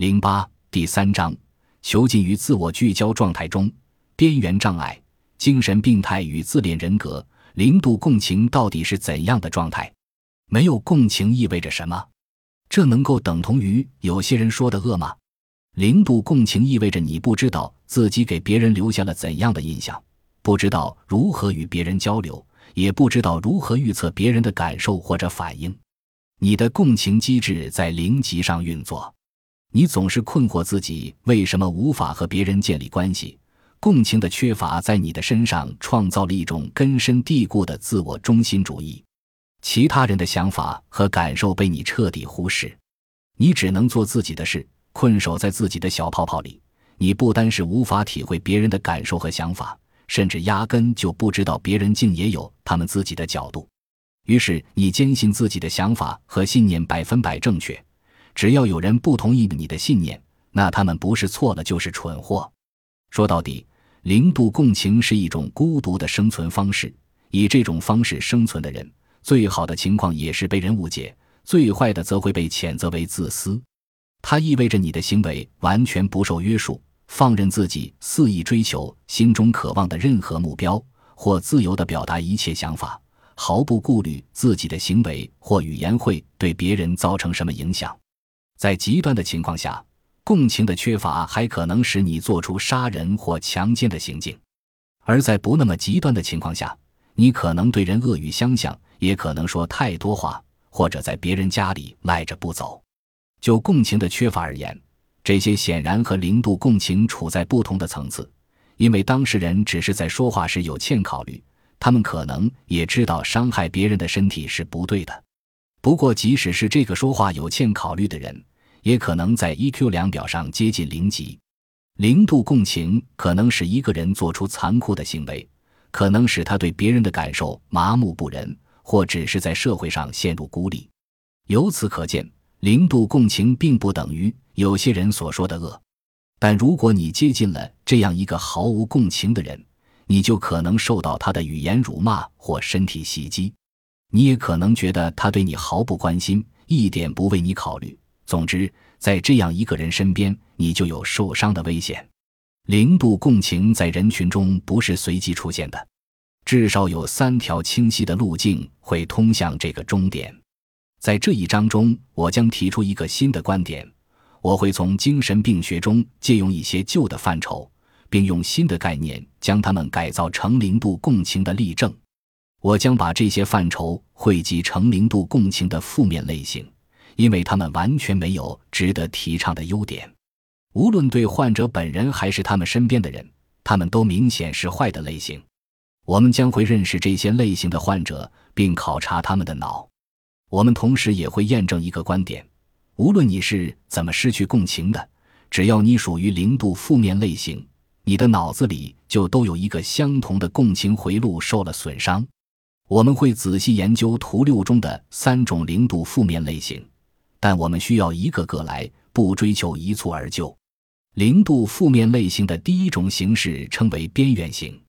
零八第三章，囚禁于自我聚焦状态中，边缘障碍、精神病态与自恋人格。零度共情到底是怎样的状态？没有共情意味着什么？这能够等同于有些人说的恶吗？零度共情意味着你不知道自己给别人留下了怎样的印象，不知道如何与别人交流，也不知道如何预测别人的感受或者反应。你的共情机制在零级上运作，你总是困惑自己为什么无法和别人建立关系。共情的缺乏在你的身上创造了一种根深蒂固的自我中心主义，其他人的想法和感受被你彻底忽视，你只能做自己的事，困守在自己的小泡泡里。你不单是无法体会别人的感受和想法，甚至压根就不知道别人竟也有他们自己的角度。于是你坚信自己的想法和信念百分百正确，只要有人不同意你的信念，那他们不是错了就是蠢货。说到底，零度共情是一种孤独的生存方式。以这种方式生存的人，最好的情况也是被人误解，最坏的则会被谴责为自私。它意味着你的行为完全不受约束，放任自己肆意追求心中渴望的任何目标，或自由地表达一切想法。毫不顾虑自己的行为或语言会对别人造成什么影响，在极端的情况下，共情的缺乏还可能使你做出杀人或强奸的行径；而在不那么极端的情况下，你可能对人恶语相向，也可能说太多话，或者在别人家里赖着不走。就共情的缺乏而言，这些显然和零度共情处在不同的层次，因为当事人只是在说话时有欠考虑。他们可能也知道伤害别人的身体是不对的，不过即使是这个说话有欠考虑的人，也可能在 EQ 量表上接近零级。零度共情可能使一个人做出残酷的行为，可能使他对别人的感受麻木不仁，或只是在社会上陷入孤立。由此可见，零度共情并不等于有些人所说的恶。但如果你接近了这样一个毫无共情的人，你就可能受到他的语言辱骂或身体袭击，你也可能觉得他对你毫不关心，一点不为你考虑。总之，在这样一个人身边，你就有受伤的危险。零度共情在人群中不是随机出现的，至少有三条清晰的路径会通向这个终点。在这一章中，我将提出一个新的观点，我会从精神病学中借用一些旧的范畴。并用新的概念将它们改造成零度共情的例证。我将把这些范畴汇集成零度共情的负面类型，因为他们完全没有值得提倡的优点。无论对患者本人还是他们身边的人，他们都明显是坏的类型。我们将会认识这些类型的患者，并考察他们的脑。我们同时也会验证一个观点：无论你是怎么失去共情的，只要你属于零度负面类型。你的脑子里就都有一个相同的共情回路受了损伤。我们会仔细研究图六中的三种零度负面类型，但我们需要一个个来，不追求一蹴而就。零度负面类型的第一种形式称为边缘型。